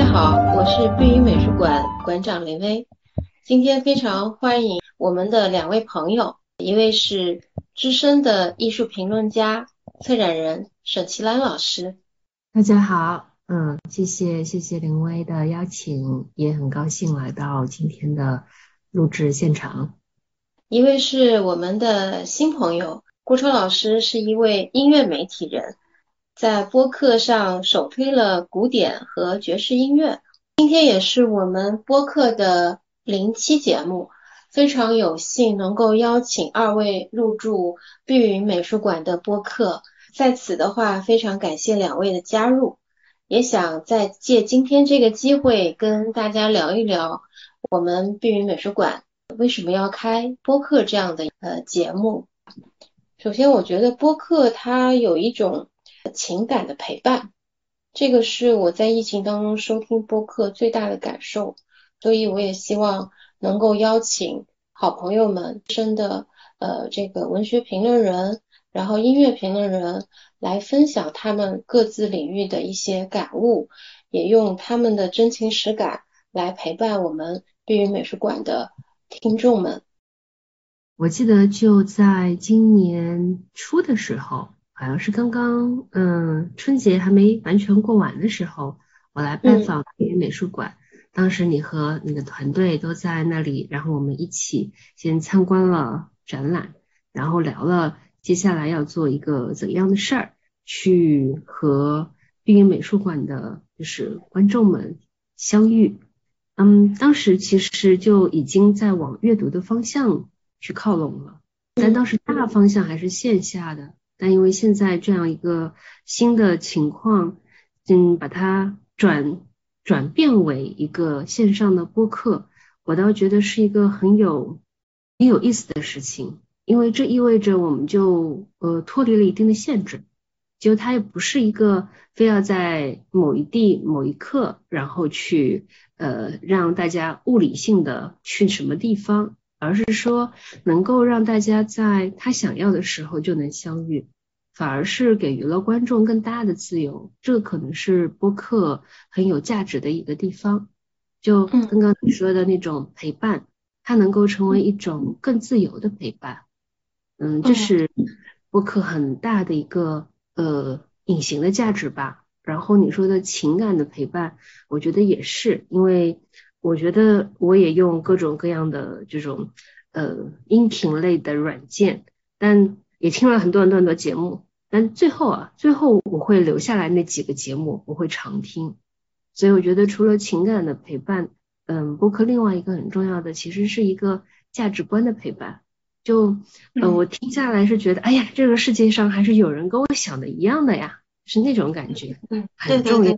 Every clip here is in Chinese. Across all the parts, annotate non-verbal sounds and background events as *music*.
家好，我是碧云美术馆馆长林薇。今天非常欢迎我们的两位朋友，一位是资深的艺术评论家、策展人沈其兰老师。大家好，嗯，谢谢谢谢林薇的邀请，也很高兴来到今天的录制现场。一位是我们的新朋友，郭超老师是一位音乐媒体人。在播客上首推了古典和爵士音乐。今天也是我们播客的零期节目，非常有幸能够邀请二位入驻碧云美术馆的播客。在此的话，非常感谢两位的加入，也想再借今天这个机会跟大家聊一聊我们碧云美术馆为什么要开播客这样的呃节目。首先，我觉得播客它有一种。情感的陪伴，这个是我在疫情当中收听播客最大的感受，所以我也希望能够邀请好朋友们，真的呃这个文学评论人，然后音乐评论人来分享他们各自领域的一些感悟，也用他们的真情实感来陪伴我们碧云美术馆的听众们。我记得就在今年初的时候。好像是刚刚，嗯，春节还没完全过完的时候，我来拜访碧云美术馆。当时你和你的团队都在那里，然后我们一起先参观了展览，然后聊了接下来要做一个怎样的事儿，去和碧云美术馆的就是观众们相遇。嗯，当时其实就已经在往阅读的方向去靠拢了，但当时大方向还是线下的。但因为现在这样一个新的情况，嗯，把它转转变为一个线上的播客，我倒觉得是一个很有很有意思的事情，因为这意味着我们就呃脱离了一定的限制，就它也不是一个非要在某一地某一刻，然后去呃让大家物理性的去什么地方。而是说能够让大家在他想要的时候就能相遇，反而是给予了观众更大的自由，这可能是播客很有价值的一个地方。就刚刚你说的那种陪伴，它能够成为一种更自由的陪伴。嗯，这是播客很大的一个呃隐形的价值吧。然后你说的情感的陪伴，我觉得也是，因为。我觉得我也用各种各样的这种呃音频类的软件，但也听了很多很多很多节目，但最后啊，最后我会留下来那几个节目，我会常听。所以我觉得除了情感的陪伴，嗯，播客另外一个很重要的其实是一个价值观的陪伴。就呃我听下来是觉得，哎呀，这个世界上还是有人跟我想的一样的呀，是那种感觉，嗯，很重要。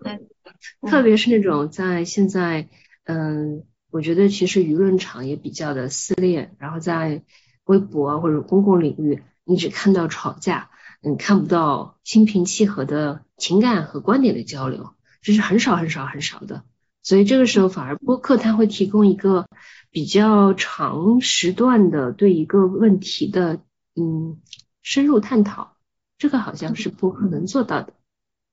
特别是那种在现在。嗯，我觉得其实舆论场也比较的撕裂，然后在微博啊或者公共领域，你只看到吵架，嗯，看不到心平气和的情感和观点的交流，这是很少很少很少的。所以这个时候反而播客它会提供一个比较长时段的对一个问题的嗯深入探讨，这个好像是播客能做到的。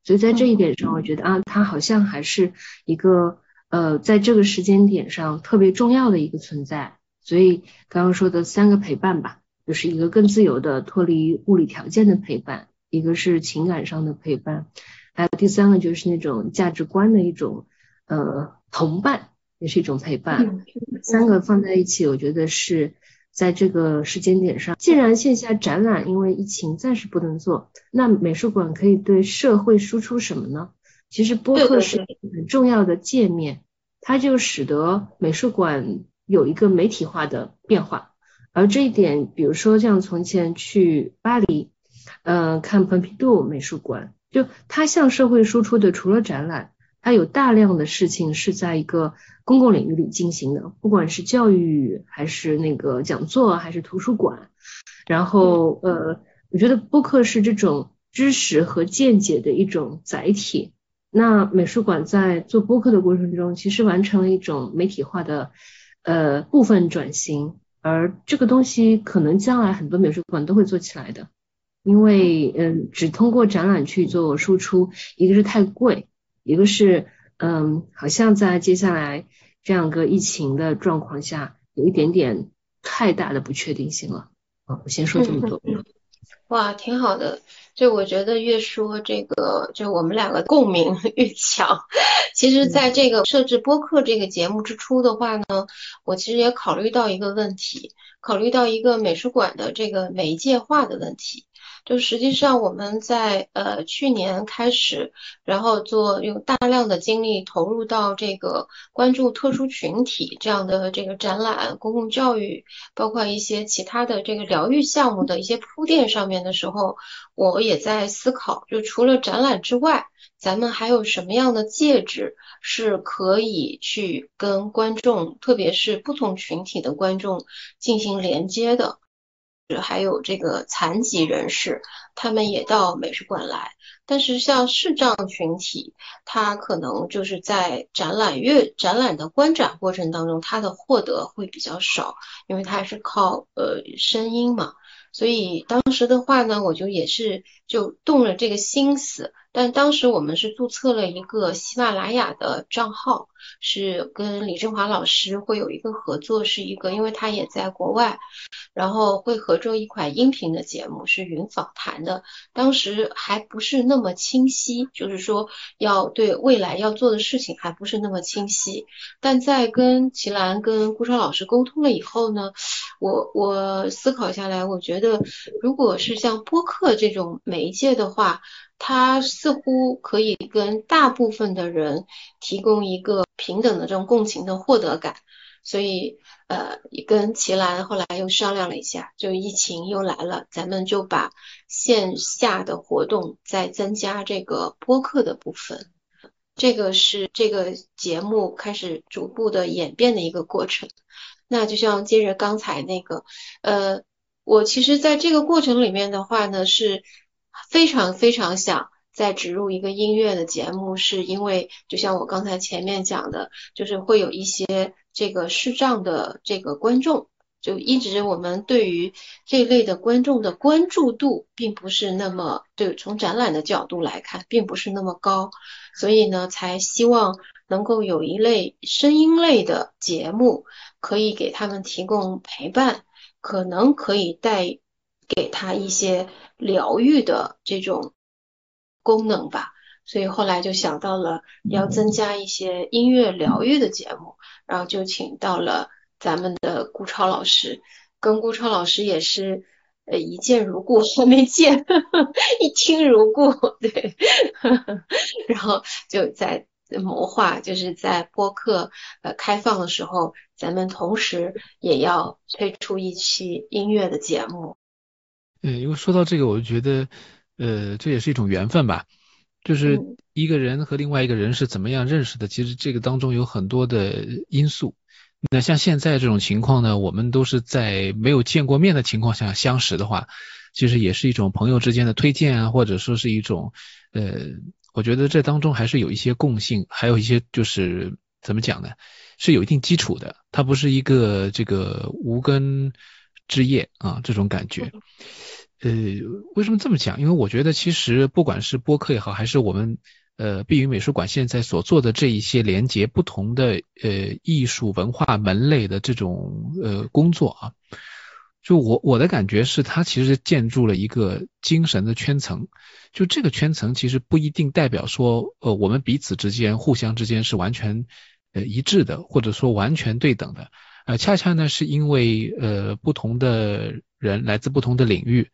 所以在这一点上，我觉得啊，它好像还是一个。呃，在这个时间点上特别重要的一个存在，所以刚刚说的三个陪伴吧，就是一个更自由的脱离物理条件的陪伴，一个是情感上的陪伴，还有第三个就是那种价值观的一种呃同伴，也是一种陪伴。三个放在一起，我觉得是在这个时间点上，既然线下展览因为疫情暂时不能做，那美术馆可以对社会输出什么呢？其实播客是很重要的界面，它就使得美术馆有一个媒体化的变化。而这一点，比如说像从前去巴黎，嗯，看蓬皮杜美术馆，就它向社会输出的，除了展览，它有大量的事情是在一个公共领域里进行的，不管是教育还是那个讲座还是图书馆。然后，呃，我觉得播客是这种知识和见解的一种载体。那美术馆在做播客的过程中，其实完成了一种媒体化的呃部分转型，而这个东西可能将来很多美术馆都会做起来的，因为嗯，只通过展览去做输出，一个是太贵，一个是嗯，好像在接下来这样个疫情的状况下，有一点点太大的不确定性了。啊，我先说这么多。哇，挺好的。就我觉得越说这个，就我们两个共鸣 *laughs* 越强。其实，在这个设置播客这个节目之初的话呢，我其实也考虑到一个问题，考虑到一个美术馆的这个媒介化的问题。就实际上我们在呃去年开始，然后做用大量的精力投入到这个关注特殊群体这样的这个展览、公共教育，包括一些其他的这个疗愈项目的一些铺垫上面的时候，我也在思考，就除了展览之外，咱们还有什么样的介质是可以去跟观众，特别是不同群体的观众进行连接的。还有这个残疾人士，他们也到美术馆来。但是像视障群体，他可能就是在展览阅展览的观展过程当中，他的获得会比较少，因为他是靠呃声音嘛。所以当时的话呢，我就也是就动了这个心思。但当时我们是注册了一个喜马拉雅的账号，是跟李振华老师会有一个合作，是一个，因为他也在国外，然后会合作一款音频的节目，是云访谈的。当时还不是那么清晰，就是说要对未来要做的事情还不是那么清晰。但在跟齐兰、跟顾超老师沟通了以后呢，我我思考下来，我觉得如果是像播客这种媒介的话，它似乎可以跟大部分的人提供一个平等的这种共情的获得感，所以呃，跟齐兰后来又商量了一下，就疫情又来了，咱们就把线下的活动再增加这个播客的部分，这个是这个节目开始逐步的演变的一个过程。那就像接着刚才那个，呃，我其实在这个过程里面的话呢是。非常非常想再植入一个音乐的节目，是因为就像我刚才前面讲的，就是会有一些这个视障的这个观众，就一直我们对于这类的观众的关注度并不是那么对，从展览的角度来看，并不是那么高，所以呢，才希望能够有一类声音类的节目，可以给他们提供陪伴，可能可以带给他一些。疗愈的这种功能吧，所以后来就想到了要增加一些音乐疗愈的节目，然后就请到了咱们的顾超老师，跟顾超老师也是呃一见如故，还 *laughs* 没见，一听如故，对，*laughs* 然后就在谋划，就是在播客呃开放的时候，咱们同时也要推出一期音乐的节目。嗯，因为说到这个，我就觉得，呃，这也是一种缘分吧。就是一个人和另外一个人是怎么样认识的，其实这个当中有很多的因素。那像现在这种情况呢，我们都是在没有见过面的情况下相识的话，其实也是一种朋友之间的推荐啊，或者说是一种，呃，我觉得这当中还是有一些共性，还有一些就是怎么讲呢，是有一定基础的，它不是一个这个无根之夜啊这种感觉。呃，为什么这么讲？因为我觉得其实不管是播客也好，还是我们呃碧云美术馆现在所做的这一些连接不同的呃艺术文化门类的这种呃工作啊，就我我的感觉是，它其实建筑了一个精神的圈层。就这个圈层其实不一定代表说呃我们彼此之间互相之间是完全呃一致的，或者说完全对等的。呃，恰恰呢是因为呃不同的。人来自不同的领域，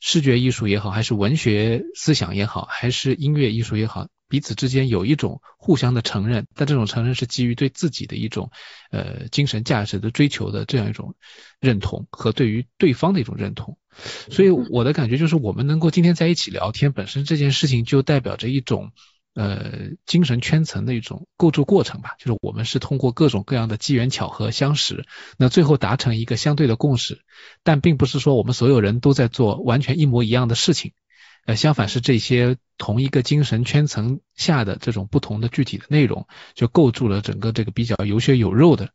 视觉艺术也好，还是文学思想也好，还是音乐艺术也好，彼此之间有一种互相的承认，但这种承认是基于对自己的一种呃精神价值的追求的这样一种认同和对于对方的一种认同。所以我的感觉就是，我们能够今天在一起聊天，本身这件事情就代表着一种。呃，精神圈层的一种构筑过程吧，就是我们是通过各种各样的机缘巧合相识，那最后达成一个相对的共识，但并不是说我们所有人都在做完全一模一样的事情，呃，相反是这些同一个精神圈层下的这种不同的具体的内容，就构筑了整个这个比较有血有肉的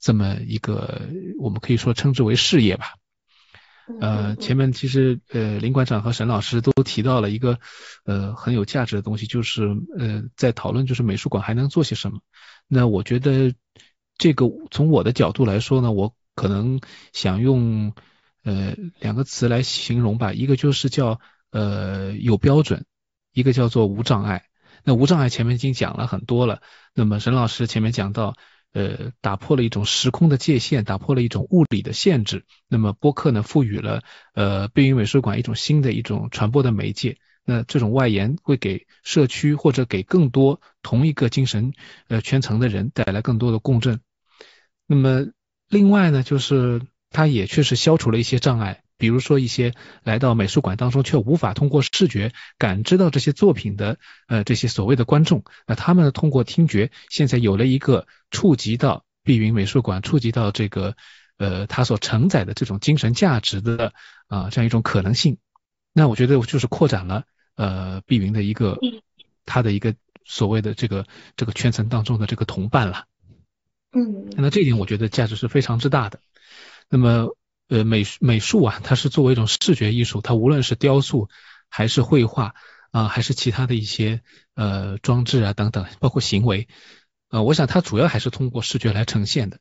这么一个，我们可以说称之为事业吧。呃，前面其实呃林馆长和沈老师都提到了一个呃很有价值的东西，就是呃在讨论就是美术馆还能做些什么。那我觉得这个从我的角度来说呢，我可能想用呃两个词来形容吧，一个就是叫呃有标准，一个叫做无障碍。那无障碍前面已经讲了很多了，那么沈老师前面讲到。呃，打破了一种时空的界限，打破了一种物理的限制。那么播客呢，赋予了呃碧云美术馆一种新的一种传播的媒介。那这种外延会给社区或者给更多同一个精神呃圈层的人带来更多的共振。那么另外呢，就是它也确实消除了一些障碍。比如说一些来到美术馆当中却无法通过视觉感知到这些作品的呃这些所谓的观众，那他们通过听觉现在有了一个触及到碧云美术馆，触及到这个呃它所承载的这种精神价值的啊这样一种可能性。那我觉得就是扩展了呃碧云的一个它的一个所谓的这个这个圈层当中的这个同伴了。嗯，那这一点我觉得价值是非常之大的。那么。呃，美美术啊，它是作为一种视觉艺术，它无论是雕塑还是绘画啊，还是其他的一些呃装置啊等等，包括行为，呃，我想它主要还是通过视觉来呈现的。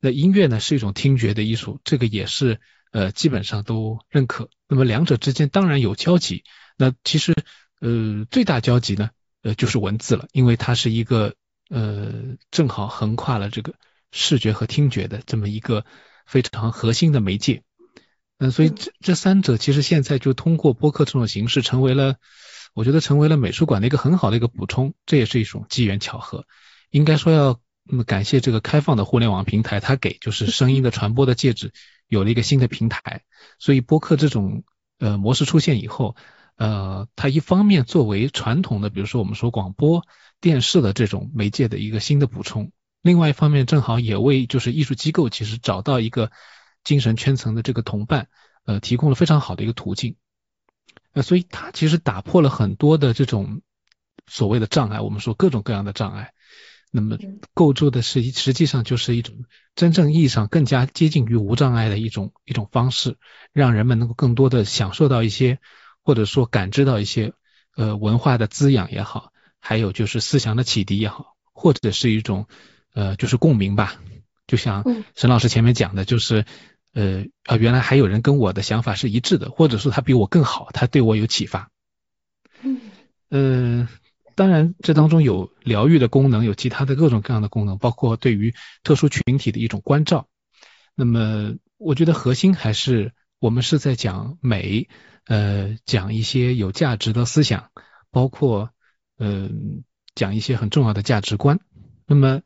那音乐呢，是一种听觉的艺术，这个也是呃基本上都认可。那么两者之间当然有交集，那其实呃最大交集呢，呃就是文字了，因为它是一个呃正好横跨了这个视觉和听觉的这么一个。非常核心的媒介，嗯，所以这这三者其实现在就通过播客这种形式，成为了我觉得成为了美术馆的一个很好的一个补充，这也是一种机缘巧合。应该说要感谢这个开放的互联网平台，它给就是声音的传播的介质有了一个新的平台。所以播客这种呃模式出现以后，呃，它一方面作为传统的，比如说我们说广播电视的这种媒介的一个新的补充。另外一方面，正好也为就是艺术机构其实找到一个精神圈层的这个同伴，呃，提供了非常好的一个途径。呃，所以它其实打破了很多的这种所谓的障碍，我们说各种各样的障碍。那么构筑的是实际上就是一种真正意义上更加接近于无障碍的一种一种方式，让人们能够更多的享受到一些，或者说感知到一些呃文化的滋养也好，还有就是思想的启迪也好，或者是一种。呃，就是共鸣吧，就像沈老师前面讲的，就是呃啊，原来还有人跟我的想法是一致的，或者说他比我更好，他对我有启发。嗯，当然这当中有疗愈的功能，有其他的各种各样的功能，包括对于特殊群体的一种关照。那么我觉得核心还是我们是在讲美，呃，讲一些有价值的思想，包括嗯，讲一些很重要的价值观。那么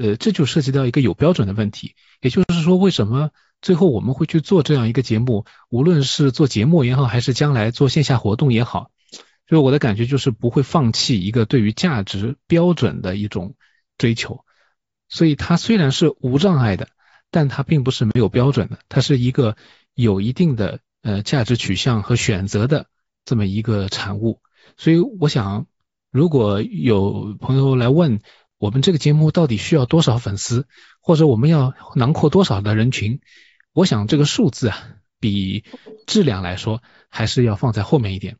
呃，这就涉及到一个有标准的问题，也就是说，为什么最后我们会去做这样一个节目？无论是做节目也好，还是将来做线下活动也好，就是我的感觉就是不会放弃一个对于价值标准的一种追求。所以它虽然是无障碍的，但它并不是没有标准的，它是一个有一定的呃价值取向和选择的这么一个产物。所以我想，如果有朋友来问，我们这个节目到底需要多少粉丝，或者我们要囊括多少的人群？我想这个数字啊，比质量来说还是要放在后面一点。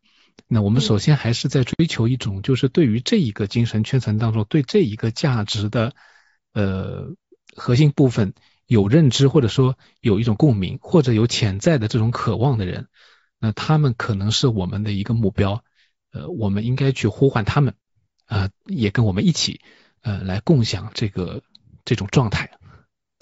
那我们首先还是在追求一种，就是对于这一个精神圈层当中，对这一个价值的呃核心部分有认知，或者说有一种共鸣，或者有潜在的这种渴望的人，那他们可能是我们的一个目标。呃，我们应该去呼唤他们啊，也跟我们一起。呃，来共享这个这种状态。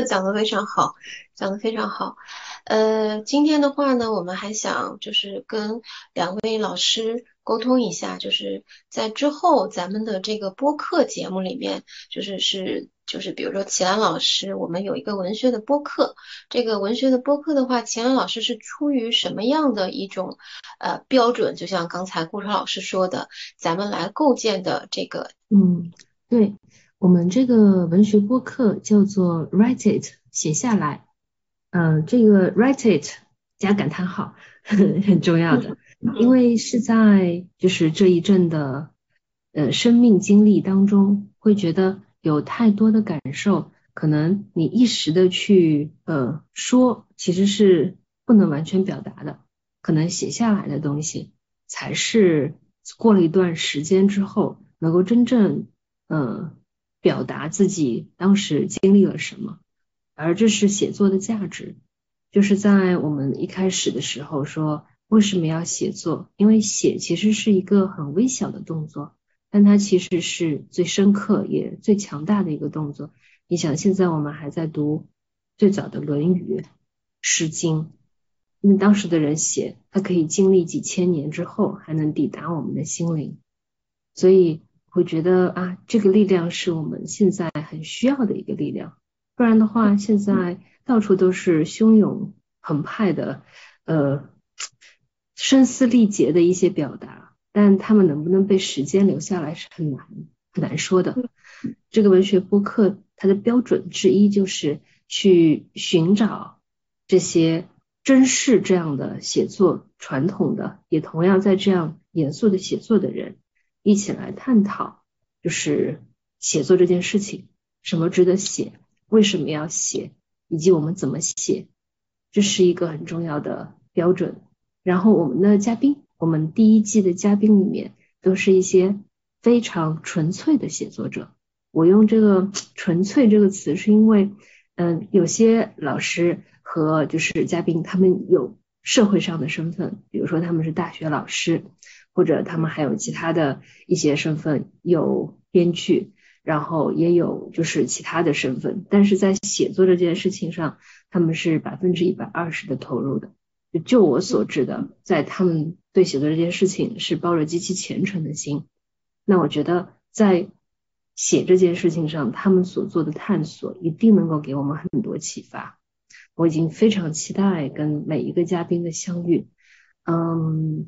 讲的非常好，讲的非常好。呃，今天的话呢，我们还想就是跟两位老师沟通一下，就是在之后咱们的这个播客节目里面，就是是就是比如说齐兰老师，我们有一个文学的播客，这个文学的播客的话，齐兰老师是出于什么样的一种呃标准？就像刚才顾超老师说的，咱们来构建的这个，嗯。对我们这个文学播客叫做 Write It，写下来。嗯，这个 Write It 加感叹号 *laughs* 很重要的，因为是在就是这一阵的呃生命经历当中，会觉得有太多的感受，可能你一时的去呃说，其实是不能完全表达的，可能写下来的东西才是过了一段时间之后能够真正嗯表达自己当时经历了什么，而这是写作的价值，就是在我们一开始的时候说为什么要写作，因为写其实是一个很微小的动作。但它其实是最深刻也最强大的一个动作。你想，现在我们还在读最早的《论语》《诗经》，那当时的人写，他可以经历几千年之后，还能抵达我们的心灵。所以会觉得啊，这个力量是我们现在很需要的一个力量。不然的话，现在到处都是汹涌澎湃的，呃，声嘶力竭的一些表达。但他们能不能被时间留下来是很难很难说的。这个文学播客它的标准之一就是去寻找这些珍视这样的写作传统的，也同样在这样严肃的写作的人，一起来探讨，就是写作这件事情，什么值得写，为什么要写，以及我们怎么写，这是一个很重要的标准。然后我们的嘉宾。我们第一季的嘉宾里面都是一些非常纯粹的写作者。我用这个“纯粹”这个词，是因为，嗯，有些老师和就是嘉宾，他们有社会上的身份，比如说他们是大学老师，或者他们还有其他的一些身份，有编剧，然后也有就是其他的身份。但是在写作这件事情上，他们是百分之一百二十的投入的。就我所知的，在他们对写作这件事情是抱着极其虔诚的心。那我觉得在写这件事情上，他们所做的探索一定能够给我们很多启发。我已经非常期待跟每一个嘉宾的相遇。嗯，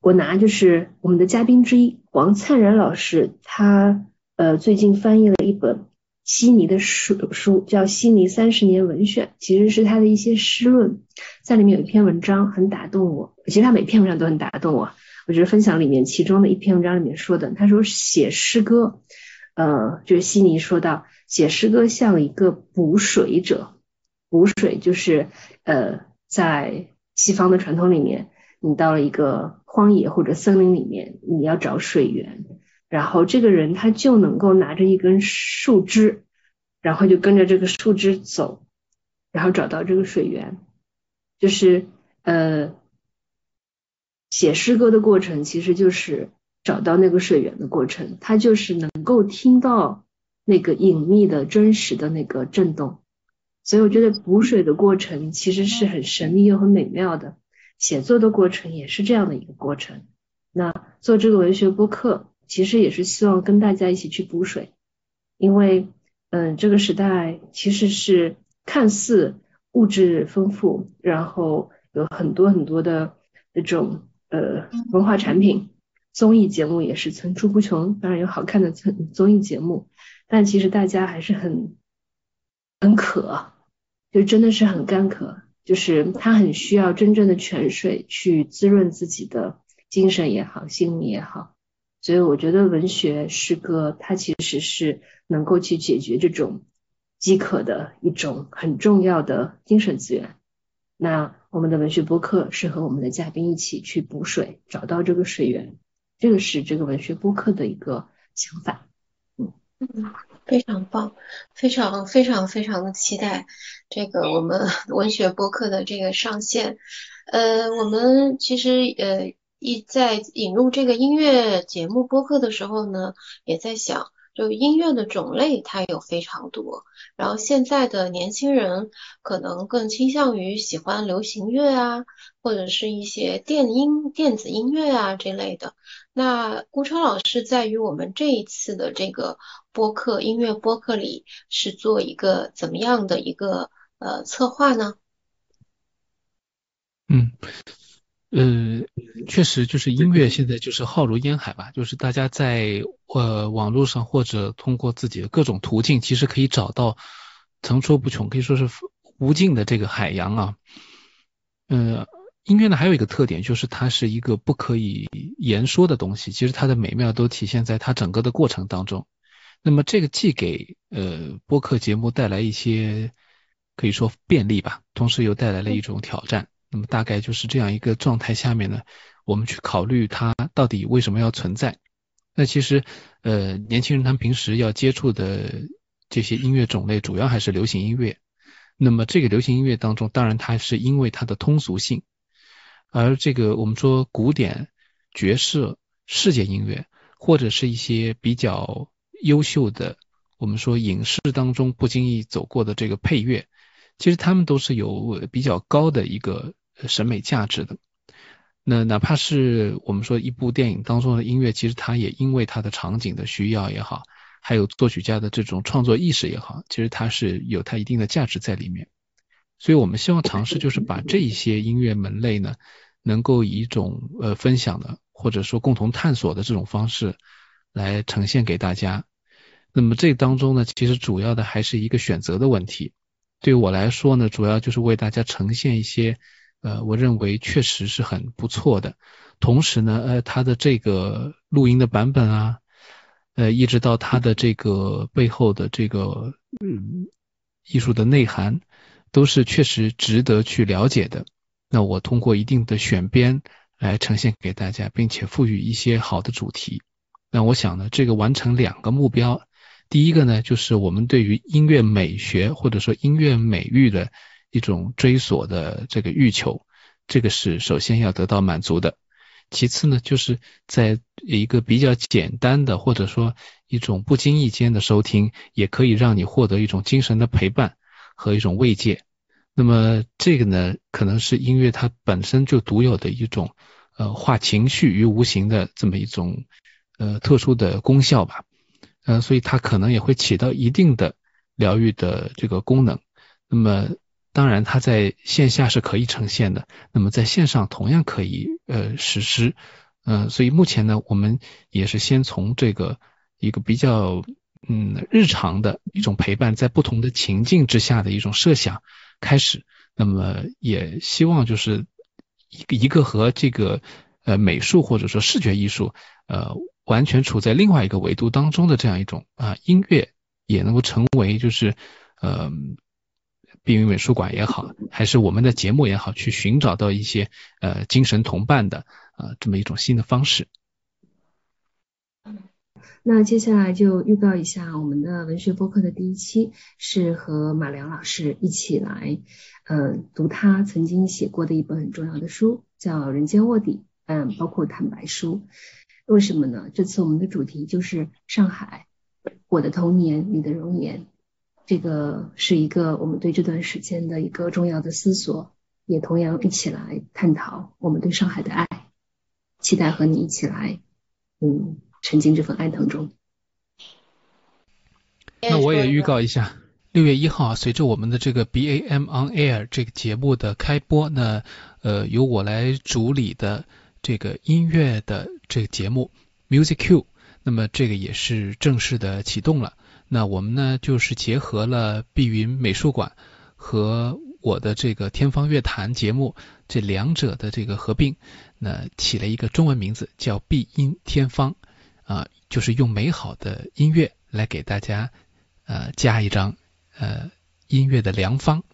我拿就是我们的嘉宾之一王灿然老师，他呃最近翻译了一本。悉尼的书书叫《悉尼三十年文选》，其实是他的一些诗论，在里面有一篇文章很打动我。其实他每篇文章都很打动我。我觉得分享里面其中的一篇文章里面说的，他说写诗歌，呃，就是悉尼说到写诗歌像一个补水者，补水就是呃，在西方的传统里面，你到了一个荒野或者森林里面，你要找水源。然后这个人他就能够拿着一根树枝，然后就跟着这个树枝走，然后找到这个水源。就是呃，写诗歌的过程其实就是找到那个水源的过程。他就是能够听到那个隐秘的真实的那个震动。所以我觉得补水的过程其实是很神秘又很美妙的。写作的过程也是这样的一个过程。那做这个文学播客。其实也是希望跟大家一起去补水，因为嗯，这个时代其实是看似物质丰富，然后有很多很多的那种呃文化产品，综艺节目也是层出不穷，当然有好看的综综艺节目，但其实大家还是很很渴，就真的是很干渴，就是他很需要真正的泉水去滋润自己的精神也好，心灵也好。所以我觉得文学诗歌，它其实是能够去解决这种饥渴的一种很重要的精神资源。那我们的文学播客是和我们的嘉宾一起去补水，找到这个水源，这个是这个文学播客的一个想法。嗯，非常棒，非常非常非常的期待这个我们 *laughs* 文学播客的这个上线。呃，我们其实呃。一在引入这个音乐节目播客的时候呢，也在想，就音乐的种类它有非常多，然后现在的年轻人可能更倾向于喜欢流行乐啊，或者是一些电音、电子音乐啊这类的。那顾超老师在于我们这一次的这个播客音乐播客里是做一个怎么样的一个呃策划呢？嗯。呃，确实就是音乐现在就是浩如烟海吧，就是大家在呃网络上或者通过自己的各种途径，其实可以找到层出不穷，可以说是无尽的这个海洋啊。呃，音乐呢还有一个特点，就是它是一个不可以言说的东西，其实它的美妙都体现在它整个的过程当中。那么这个既给呃播客节目带来一些。可以说便利吧，同时又带来了一种挑战。那么大概就是这样一个状态下面呢，我们去考虑它到底为什么要存在。那其实呃，年轻人他们平时要接触的这些音乐种类，主要还是流行音乐。那么这个流行音乐当中，当然它是因为它的通俗性，而这个我们说古典、爵士、世界音乐，或者是一些比较优秀的，我们说影视当中不经意走过的这个配乐。其实他们都是有比较高的一个审美价值的。那哪怕是我们说一部电影当中的音乐，其实它也因为它的场景的需要也好，还有作曲家的这种创作意识也好，其实它是有它一定的价值在里面。所以我们希望尝试就是把这一些音乐门类呢，能够以一种呃分享的或者说共同探索的这种方式来呈现给大家。那么这当中呢，其实主要的还是一个选择的问题。对我来说呢，主要就是为大家呈现一些，呃，我认为确实是很不错的。同时呢，呃，它的这个录音的版本啊，呃，一直到它的这个背后的这个嗯艺术的内涵，都是确实值得去了解的。那我通过一定的选编来呈现给大家，并且赋予一些好的主题。那我想呢，这个完成两个目标。第一个呢，就是我们对于音乐美学或者说音乐美育的一种追索的这个欲求，这个是首先要得到满足的。其次呢，就是在一个比较简单的或者说一种不经意间的收听，也可以让你获得一种精神的陪伴和一种慰藉。那么这个呢，可能是音乐它本身就独有的一种呃化情绪于无形的这么一种呃特殊的功效吧。呃，所以它可能也会起到一定的疗愈的这个功能。那么，当然它在线下是可以呈现的，那么在线上同样可以呃实施。嗯，所以目前呢，我们也是先从这个一个比较嗯日常的一种陪伴，在不同的情境之下的一种设想开始。那么也希望就是一个一个和这个呃美术或者说视觉艺术呃。完全处在另外一个维度当中的这样一种啊音乐，也能够成为就是呃碧云美术馆也好，还是我们的节目也好，去寻找到一些呃精神同伴的啊这么一种新的方式。那接下来就预告一下我们的文学播客的第一期，是和马良老师一起来嗯读他曾经写过的一本很重要的书，叫《人间卧底》，嗯，包括坦白书。为什么呢？这次我们的主题就是上海，我的童年，你的容颜。这个是一个我们对这段时间的一个重要的思索，也同样一起来探讨我们对上海的爱。期待和你一起来，嗯，沉浸这份爱当中。那我也预告一下，六月一号，随着我们的这个 B A M on Air 这个节目的开播，那呃由我来主理的。这个音乐的这个节目 Music Q，那么这个也是正式的启动了。那我们呢就是结合了碧云美术馆和我的这个天方乐坛节目这两者的这个合并，那起了一个中文名字叫碧音天方啊，就是用美好的音乐来给大家呃加一张呃音乐的良方。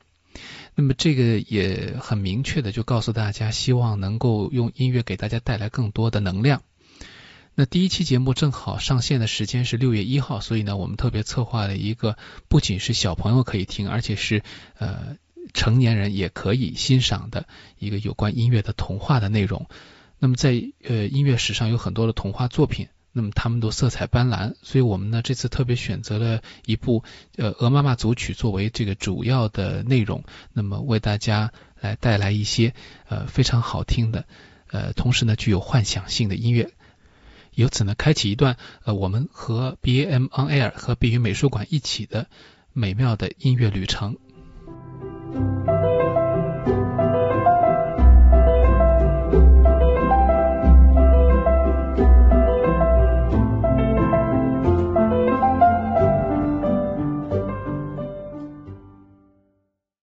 那么这个也很明确的就告诉大家，希望能够用音乐给大家带来更多的能量。那第一期节目正好上线的时间是六月一号，所以呢，我们特别策划了一个不仅是小朋友可以听，而且是呃成年人也可以欣赏的一个有关音乐的童话的内容。那么在呃音乐史上有很多的童话作品。那么他们都色彩斑斓，所以我们呢这次特别选择了一部呃《鹅妈妈组曲》作为这个主要的内容，那么为大家来带来一些呃非常好听的呃同时呢具有幻想性的音乐，由此呢开启一段呃我们和 B A M On Air 和碧云美术馆一起的美妙的音乐旅程。